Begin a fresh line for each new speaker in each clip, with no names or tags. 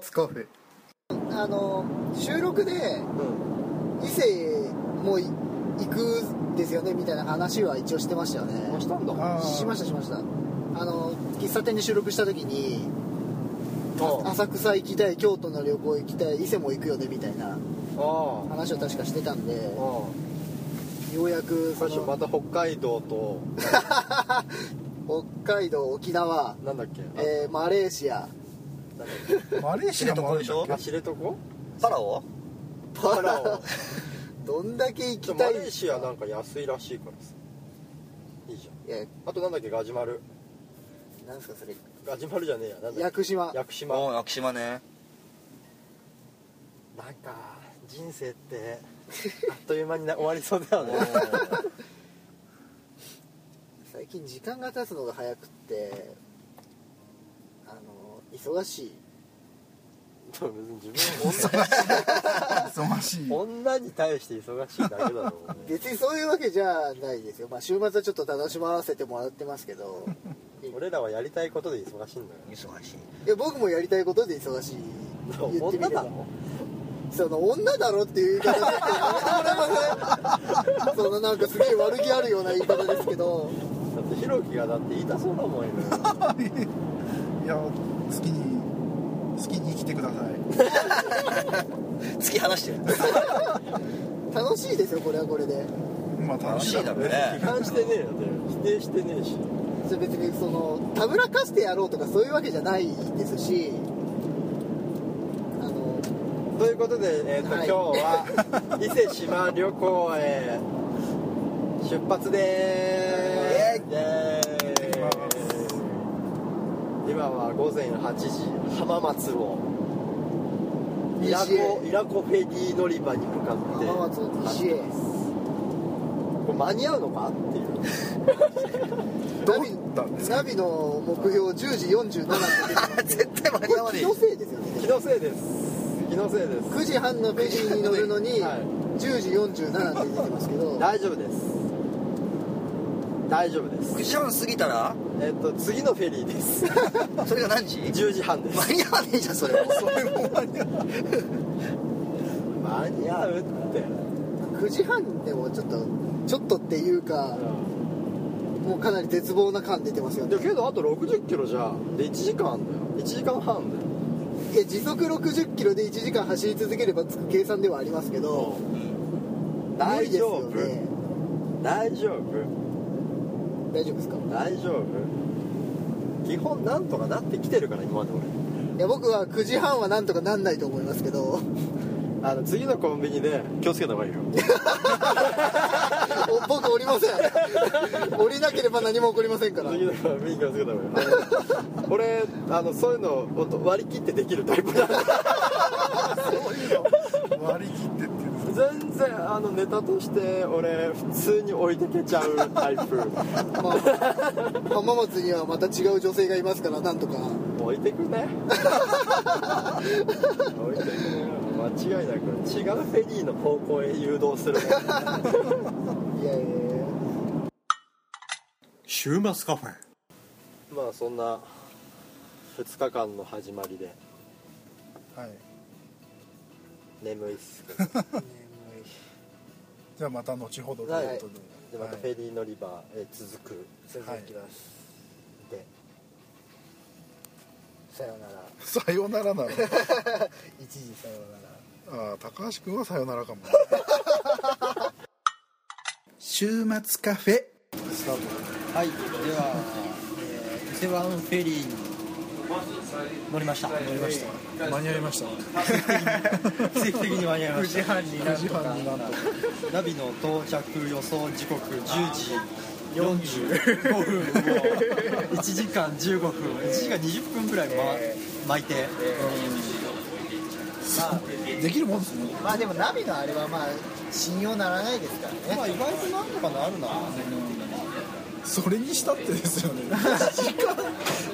週末カフェ。
あの収録で
うん。
伊勢もい行くんですよねみたいな話は一応してましたよね。
どうしたんだ。
あー。
しましたしました。あの喫茶店で収録した時に
あ。
浅草行きたい京都の旅行行きたい伊勢も行くよねみたいな
あ
話を確かしてたんで
あ
ようやく
最初また北海道と。
北海道沖縄、
なんだっけ？
えーマレーシア
マレーシアもあるんだっ
け？あ知床
パラオ？
パラオ。
どんだけ行きたい？
マレーシアなんか安いらしいからさ。いいじゃん。
いや
あとなんだっけ？ガジュマル。
なんですかそれ？
ガジュマルじゃねえや。なんだっけ？
屋久島。
屋久
屋久島ね。
なんか人生って あっという間にな終わりそうだよね。
最近時間が経つのが早くって忙しい。
別に自分
忙しい。
女女に対して忙しいだけだろうね。
別にそういうわけじゃないですよ、まあ、週末はちょっと楽しませてもらってますけど。
俺らはやりたいことで忙しいんだよ。
忙しい。
いや僕もやりたいことで忙しい。言ってみれば
女だろ？
その女だろっていう言い方でってやめてもらえません？そのなんかすげえ悪気あるような言い方ですけど。
だってひろきがだって言いたそうだもんよ
いや好きに好きに生きてください。
突き放してる。
楽しいですよこれはこれで。
まあ楽
楽し
しいだろ
うね。
批判してねえよ否定してねえし。
それ別にそのたぶらかしてやろうとかそういうわけじゃないですし。あの
ということで、えーと
はい。
今日は伊勢志摩旅行へ出発でーす。イエー午前8時浜松をイラ
西へ
コイラコフェリー乗り場に向かって。
浜松の西へ。
これ間に合うのかっていう。
ナビ
だんですか
ナビの目標10時47って出てます
絶対間に合わねえ。
気のせいですよね。
気のせいです。気のせいです。
9時半のフェリーに乗るのに
はい。
10時47って出てますけど。
大丈夫です。大丈夫です。
9時半過ぎたら？
えっ、と次のフェリーです。
それが何時
？10時半です。
間に合わねえじゃんそれも。
それも間に合う
間に合うって。
9時半でもちょっとちょっとっていうかもうかなり絶望な感出てますよね。
でけどあと60キロじゃで1時間だよ。1時間半だよ。
いや時速60キロで1時間走り続ければつく計算ではありますけど無
大
理ですよ
丈夫
ね。
大丈夫
大丈夫ですか？
大丈夫。基本なんとかなってきてるから今まで俺。
いや僕は9時半はなんとかなんないと思いますけど。
あの次のコンビニで気をつけた方がいいよ。
お僕降りません。降りなければ何も起こりませんから。
次のコンビニ気をつけた方がいい俺あのそういうのを割り切ってできるタイプだ。
割り切ってっていうんです
全然あのネタとして俺普通に置いてけちゃうタイプ。
まあ、浜松にはまた違う女性がいますからなんとか
置いてくね置いてくね間違いなく違うフェリーの方向へ誘導するね
いやいや
週末カフェ
まあそんな2日間の始まりで
はい
眠いっすけど
じゃあまた後ほどということで、
でまたフェリー乗り場へ続く。
続きます、
で。
さようなら。
さよならなの？
一時さようなら。
ああ高橋君はさよならかも。週末カフェ。スタート
はい。では、えー伊勢湾フェリーに乗りました。乗りました。
間に合いました。
奇跡的に間に合いました。
9時半に
9時半になんと。
ナビの到着予想時刻10時45分。を1時間15分。1時間20分ぐらい、ま、巻いて、
できるもんですね。
まあでもナビのあれはまあ信用ならないですからね。
まあ意外となんとかなるな
それにしたってですよね。1時間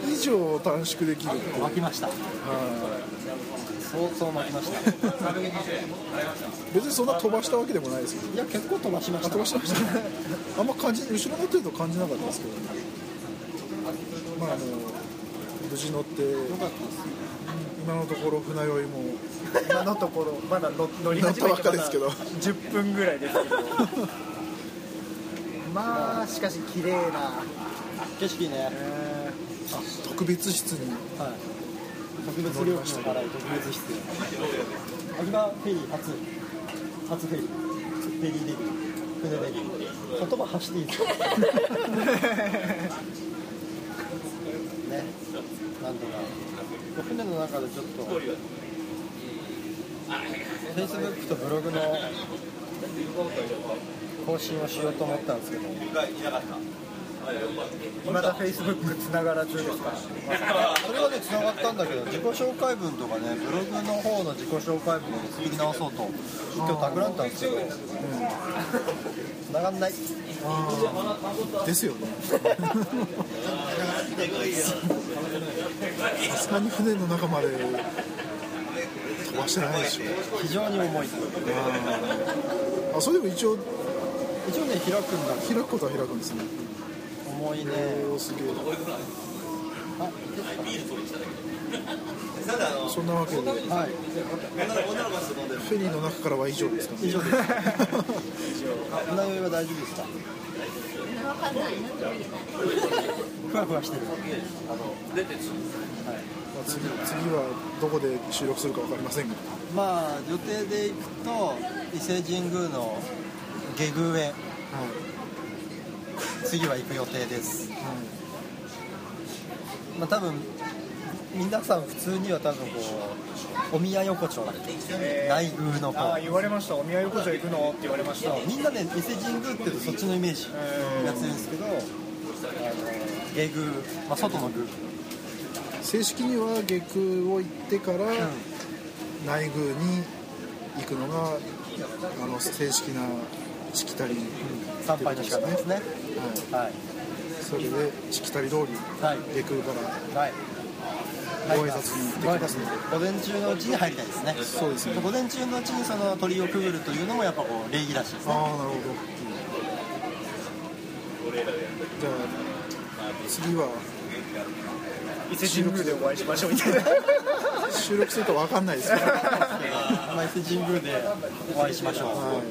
以上短縮できるって
巻きました。相当巻きました。
別にそんな飛ばしたわけでもないですけど。
いや結構飛ばしました。
あ飛ばしてましたね。あんま感じ後ろ乗ってると感じなかったですけどまああの無事乗って
よかったです。
今のところ船酔いも。
今のところまだ乗乗り始め
乗ったば
て
っかですけど。
まだ10分ぐらいですけどまあしかし綺麗な、
景色ね。
え
特別室に。
はい。特別料金の払い特別室。秋葉フェリー初。初フェリー。フェリーデビュー。船デビュー言葉発していいですか？ね。なんとか。船の中でちょっと。Facebook とブログの更新をしようと思ったんですけど
ー、まだフェイスブックつながらずですか？
それはね繋がったんだけど自己紹介文とかねブログの方の自己紹介文を作り直そうと今日企んだんですけど繋がんない。
ですよね。さすがに船の中まで飛ばしてないでしょ。
非常に重い。
あそれでも一応
一応ね開くんだ。
開くことは開くんですね。
重いね。
すげえ
あ
そんなわけで。フ
はい。
ェリーの中からは以上ですか？
以上です。船酔いは大丈夫ですか？ふわふわしてる。
まあ次次はどこで収録するか分かりませんが。
まあ予定で行くと伊勢神宮の下宮へ
はい。
次は行く予定です。
は
まあ多分皆さん普通には多分こうお宮横丁だ内宮の方。
ああ言われました。お宮横丁行くの？って言われました。
みんなね伊勢神宮って言うとそっちのイメージ
え
が強いんですけどあの下宮、まあ、外の宮
い正式には下空を行ってから内宮に行くのがあの正式なしきたり、
参拝の仕方ですね。
はい、
はい。
それでしきたり通り
はい。
下空から
はい。
ご挨拶に行ってきますので
午前中のうちに入りたいですね
そうですね
午前中のうちにその鳥居をくぐるというのもやっぱこう礼儀らしいですね
ああなるほどじゃあ次は
伊勢神宮でお会いしましょうみたいな
収録すると分かんないですから
まあ伊勢神宮でお会いしましょう、
は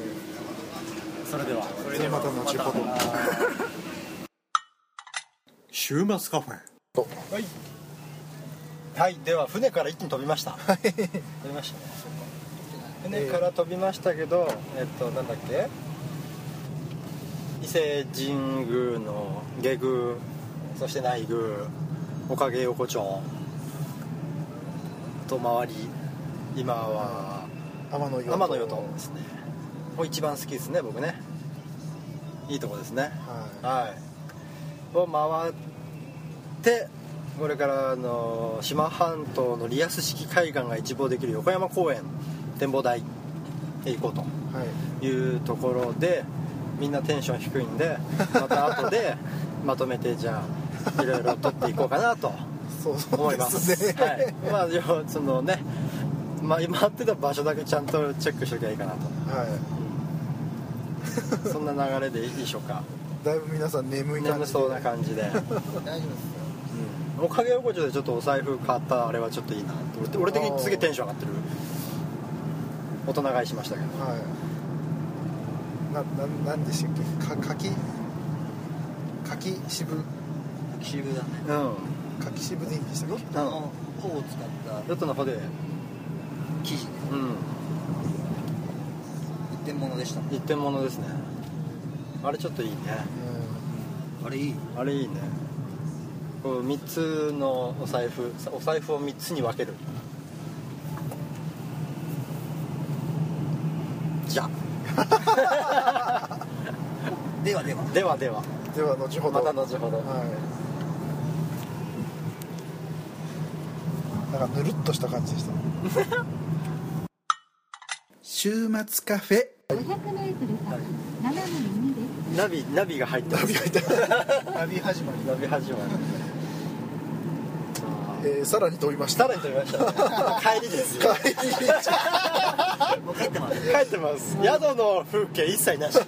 それでは。
いじゃあまた後ほど。
週末カフェ。はいはい。では船から一気に飛びました。飛びましたね。船から飛びましたけどえっとなんだっけ？伊勢神宮の下宮そして内宮おかげ横丁。と周り今は
天の
天の湯とですねここ一番好きですね僕ね。いいとこですね。
は
はい。を回ってこれからあの志摩半島のリアス式海岸が一望できる横山公園展望台へ行こうと。
いはい。
いうところでみんなテンション低いんでまた後で まとめてじゃあいろいろ撮っていこうかなと思い
で
ます。
すね。
はい、まあ要はそのね、まあ、今会ってた場所だけちゃんとチェックしときゃいいかなと。
はい
そんな流れでいいでしょうか。
だいぶ皆さん眠い感じで。
眠そうな感じで。
大丈夫です
おかげ横丁でちょっとお財布買ったあれはちょっといいなって。俺俺的にすげえテンション上がってる。大人買いしましたけど。
はい。なななんでしたっけ？か柿？柿渋？
シブだね。
うん。
柿渋でいいんでしたっけ？
あの方を使った。
ヨットの方で。
生地ね。
うん。
一点物でした。
一点物ですね。あれちょっといいね。
あれいい。
あれいいね。こう3つのお財布。お財布を3つに分ける。じゃ。
ではでは。
ではでは。
うんでは後ほど。
また後ほど。
はい。なんかぬるっとした感じでした。週末カフェ
500m 先斜め右です。
ナビナビが入って
ナビが入って
ナビ始まり。
ナビ始まり。
えーさらに飛びました。
さらに飛びました。ね帰りです。よ
帰り
もう帰ってます。
帰ってます。宿の風景一切なし。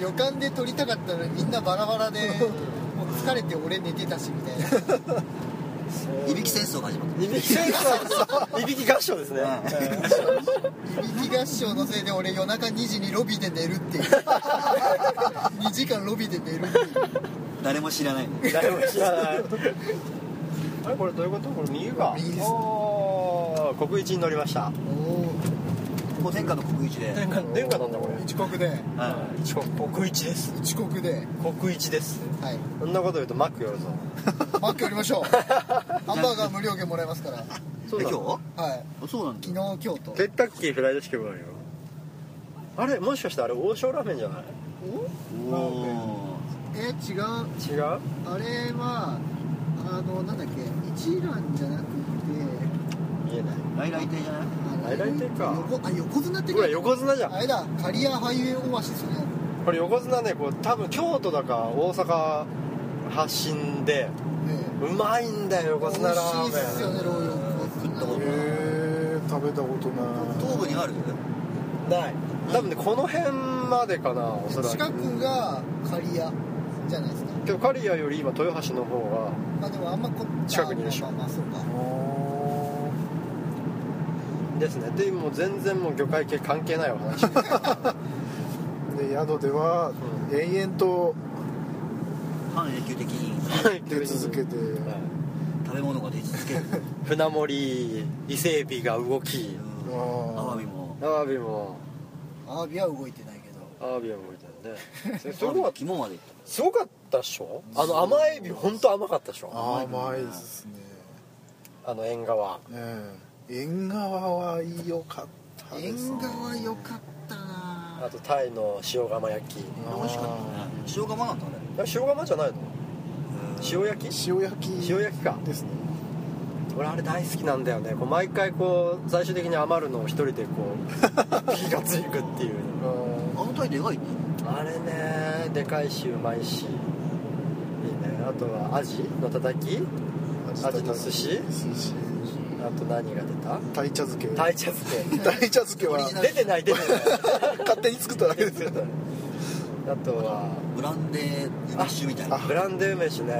旅館で撮りたかったのにみんなバラバラでもう疲れて俺寝てたしみたいない
びき戦争が始まっ
いびき戦争。いびき合唱ですね、
いびき合唱のせいで俺夜中2時にロビーで寝るっていう。2時間ロビーで寝るっていう。
た誰も知らない。
誰も知らない。あれこれどういうこと？これ右か
右です。
国一に乗りました。
お
ここ天下の国一で。
殿下殿下なんだこれ。
お遅刻で。
は
一国国一です。
遅刻で。
国一です。
はい。
そんなこと言うとマック寄るぞ。
マックやりましょう。ハンバーガー無料券もらえますから。
え今日？
はい。
あそうなんだ。
昨日今日と。
ケンタッキーフライドチキンもあるよ。あれもしかしてあれ王将ラーメンじゃない？
おお
え違う。
違う？
あれはあのなんだっけ？一蘭じゃなくて。
見えない。
来来亭じゃない？
あ
来来亭か。
横あ横綱って
これ横綱じゃん。
あれだカリアハイウェイオアシスの
これ横綱ねこう多分京都だか大阪発信で
ね
うまいんだよ横綱ラーメン。
美味しいっすよねロー横綱
えー食べたことない。
東部にある
ない。多分ねこの辺までかなおそら
近
く
くがカリアじゃないですか。
けどカリアより今豊橋の方が
まあでもあんまこ
近くにいるでしょ。
あまあまあそうか
ですね。でもう全然もう魚介系関係ないお話。
で宿では延々と
半永久的に
出続けて
食べ物が出続ける。
船盛り伊勢海老が動き。
あ
アワ
ー。
ビも
アワビも。
アワビは動いてないけど。
アワビは動いてるね。すごかっ
肝までいった
すごかったっしょ？あの甘エビ本当甘かったでしょ？
甘いですね。
あの縁側。
ねえ縁側は良かったです
縁側良かったな。
あとタイの塩釜焼き。
美味しかったね。塩釜なんだあれ
あれ塩釜じゃないの？塩焼き？
塩焼き
塩焼きか。
ですね。
俺あれ大好きなんだよね。こう毎回こう最終的に余るのを一人でこう 火がついくっていう。
あのタイでかいね
あれねでかいしうまいし。いいね。あとはアジのたたき。アジの寿司？
寿司
あと何が出た？
鯛茶漬け。
鯛茶漬け。
鯛茶漬けは。
出てない出てない。
勝手に作っただけですよ
あとは。
ブランデー梅酒みたいな。
ブランデー梅酒ね。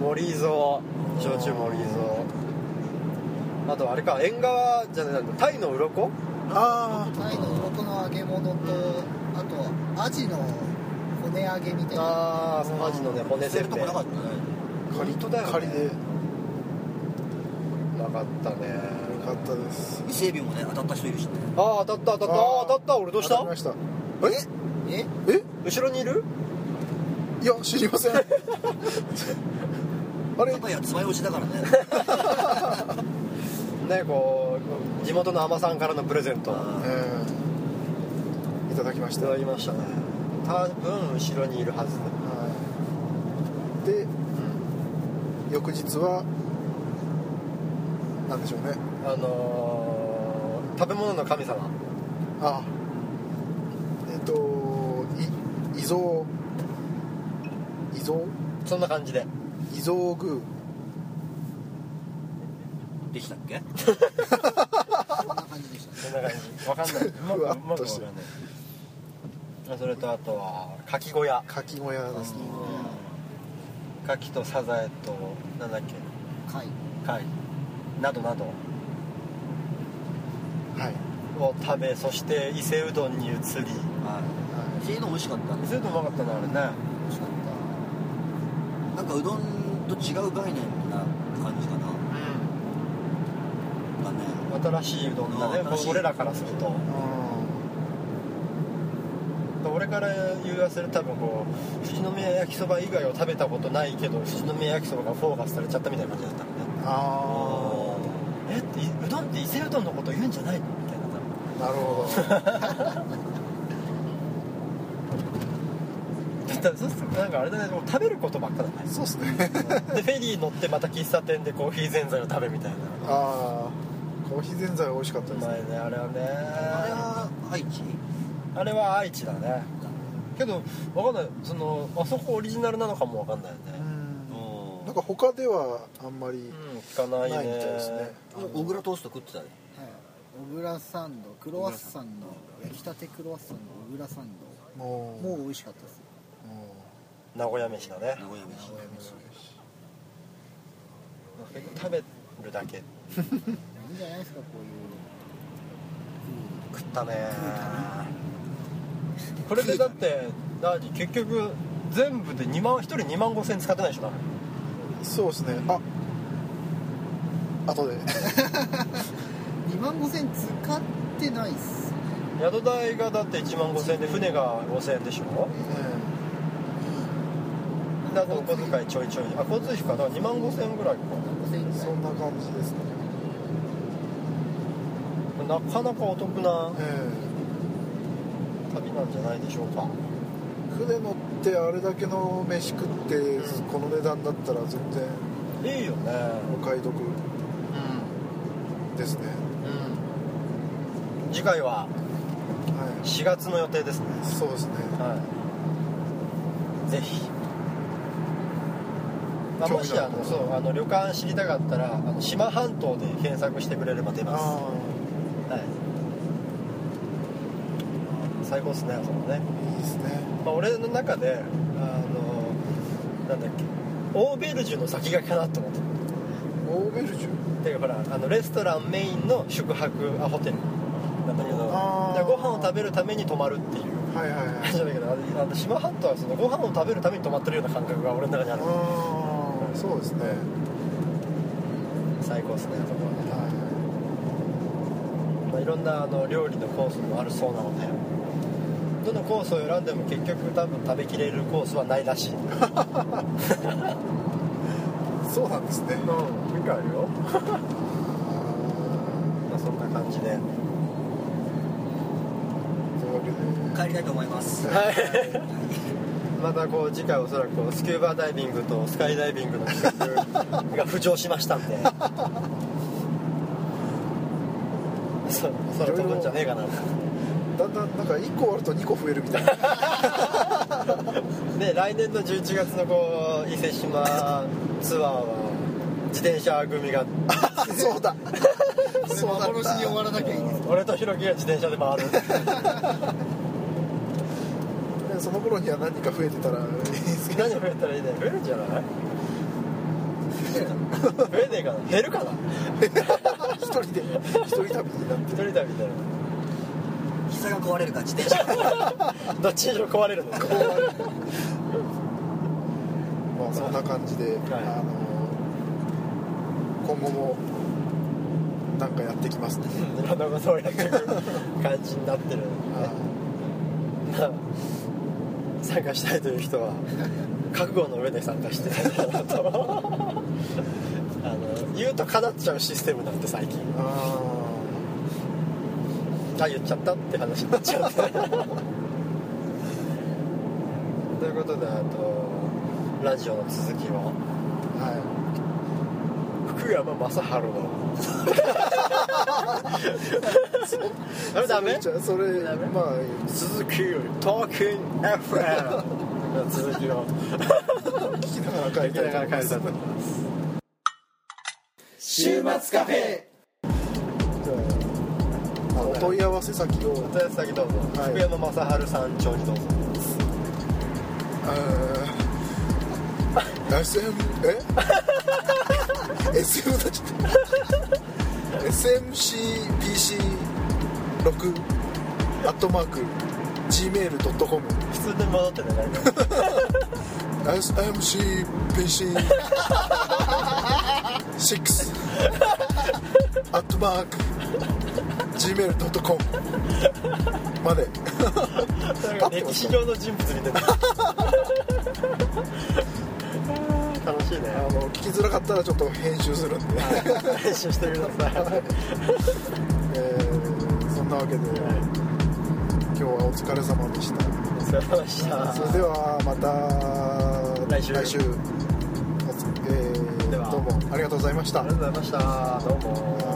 森蔵。焼酎森蔵。あとあれか縁側じゃないタイの鱗？
あ
タイの鱗の揚げ物とあとアジの骨揚げみたいな。
ああアジのね骨せんべい。
るとこなかったね。
あ仮
当だよね。
仮で。よ
なかったね。
かったです。
伊勢海老もね当たった人いるしね。
ああ当たった当たった。あー。当たった。俺どうした？
当たりました。え？
え？
え？
後ろにいる？
いや知りません。あれ？
やっぱり爪楊枝だからね。
ねこう地元の海女さんからのプレゼント。
えー。いただきました。
いただきましたね。多分後ろにいるはず。
はい。で翌日はなんでしょうね。
あのー食べ物の神様。
あえっ、とい伊蔵伊蔵
そんな感じで。
伊蔵宮
できたっけ？
こんな感じでした。
そんな感じ。わかんない。うまく
ふ
ま
っとしてる
それとあとは牡蠣小屋。
かき小屋ですね。
牡蠣とサザエとなんだっけ？
貝。
貝などなど。
はい。
を食べそして伊勢うどんに移り。
はい。そういうの美味しかった
伊
ね
勢うどんうまかったねあれね。
美味しかっ
なんかうどんと違う概念な感じかな。だね。
新しいうどんだね。
うん新しい。
俺らからすると。俺から言わせる多分こう富士宮焼きそば以外を食べたことないけど富士宮焼きそばがフォーカスされちゃったみたいな感じだったのね。
あ
えっていうどんって伊勢うどんのこと言うんじゃないのみたいな。
あなるほど。
そうするとなんかあれだねもう食べることばっかだね。
そうっすね。
でフェリー乗ってまた喫茶店でコーヒーぜんざいを食べみたいな。
ああコーヒーぜんざい美味しかった
う
ですね。
まいねあれはね。
あれは愛知？
あれは愛知だね。けどわかんない。そのあそこオリジナルなのかもわかんないよね。
うん
なんか他ではあんまり
うん聞かない
みたいですね。
小倉トースト食ってたね。
はい。小倉サンドクロワッサンの焼きたてクロワッサンの小倉サンド
もう
もう美味しかったです
も
名古屋飯だね。
名古屋飯。
食べるだけ。
いいんじゃないですかこういう
食ったね。これでだってダージ結局全部で2万1人2万5千使ってないでしょ多分。
うそうですね。あ後で。
2万5000使ってないっす
宿代がだって1万5千円で船が5千円でしょ？であとお小遣いちょいちょい。あ交通費かだから2万5千円ぐらいか。
5000円ぐらい。
そんな感じですね。
なかなかお得な
え
旅なんじゃないでしょうか。
え船乗ってあれだけの飯食ってこの値段だったら全然
いいよね。
お買い得
う
ですね。
ん、うん、次回は
は
4月の予定ですね。
いそうですね。
はい。ぜひ。あもし
あ
のそうあの旅館知りたかったらあの島半島で検索してくれれば出ます。
あ
はい最高っすねそのね、
あいいですね。
まあ、俺の中であのなんだっけオーベルジュの先駆けかなと思って。
オーベルジュ？
ていうかほらあのレストランメインの宿泊あホテルなんだけどご飯を食べるために泊まるっていう。
はいはいはい。
感じなんだけどあの島半島はそのご飯を食べるために泊まってるような感覚が俺の中にある。
ああそうですね。
最高ですねそこはね、
は
まあ、いろんなあの料理のコースもあるそうなのでどのコースを選んでも結局多分食べきれるコースはないらしい。
いそうなんですね。
うんあるよ。まあそんな感じで。
というわけで
帰りたいと思います。
はい。またこう次回おそらくこうスキューバダイビングとスカイダイビングの企画が浮上しましたんで。そそろ飛ぶんじゃねえかな
だんだんなんか1個終わると2個増えるみたいな。
で 来年の11月のこう伊勢志摩ツアーは自転車組が。
そうだ。そうだ
幻に終わらなきゃいいです
俺とひろきが自転車で回る。
ねその頃には何か増えてたらいいですけど。
何増えたらいいね増えるんじゃない？増えねえかな？減るかな？
一人で一人旅になって
一人旅みたい
膝が壊れるか自転車。
な どっちにしろ壊れるの
まあそんな感じで、あの今後もなんかやってきますね、
いろんなことをやっていく感じになってる。まあ参加したいという人は覚悟の上で参加して。いただけたらとあの言うと叶っちゃうシステムなんて最近。
あ
あ言っちゃったって話になっちゃうということであとラジオの続きを。
あは
福山雅治の。あれダメ？
それ
ダメ
まあ
続きトーキン FM の続きを。
聞きながら帰りたいと思います
がら帰りたいと思います
週末カフェ。
あお問い合わせ先を
お問い合わせ先どうぞ、
はい。
福山雅治さん長にどうぞ。
あー。SM え？SM だちょっと SMCPC6 アットマーク Gmail.com
普通で戻ってね大丈
SMCPC6 アットマーク Gmail.com まで。
夫歴史上の人物みたいな。楽しいね。
あの聞きづらかったらちょっと編集するんで、
編集してください。
えーそんなわけで、今日はお疲れ様でした。
お疲れ様でした。
それではまた
来週。
おつえーどうもありがとうございました。
ありがとうございました。どうも。
は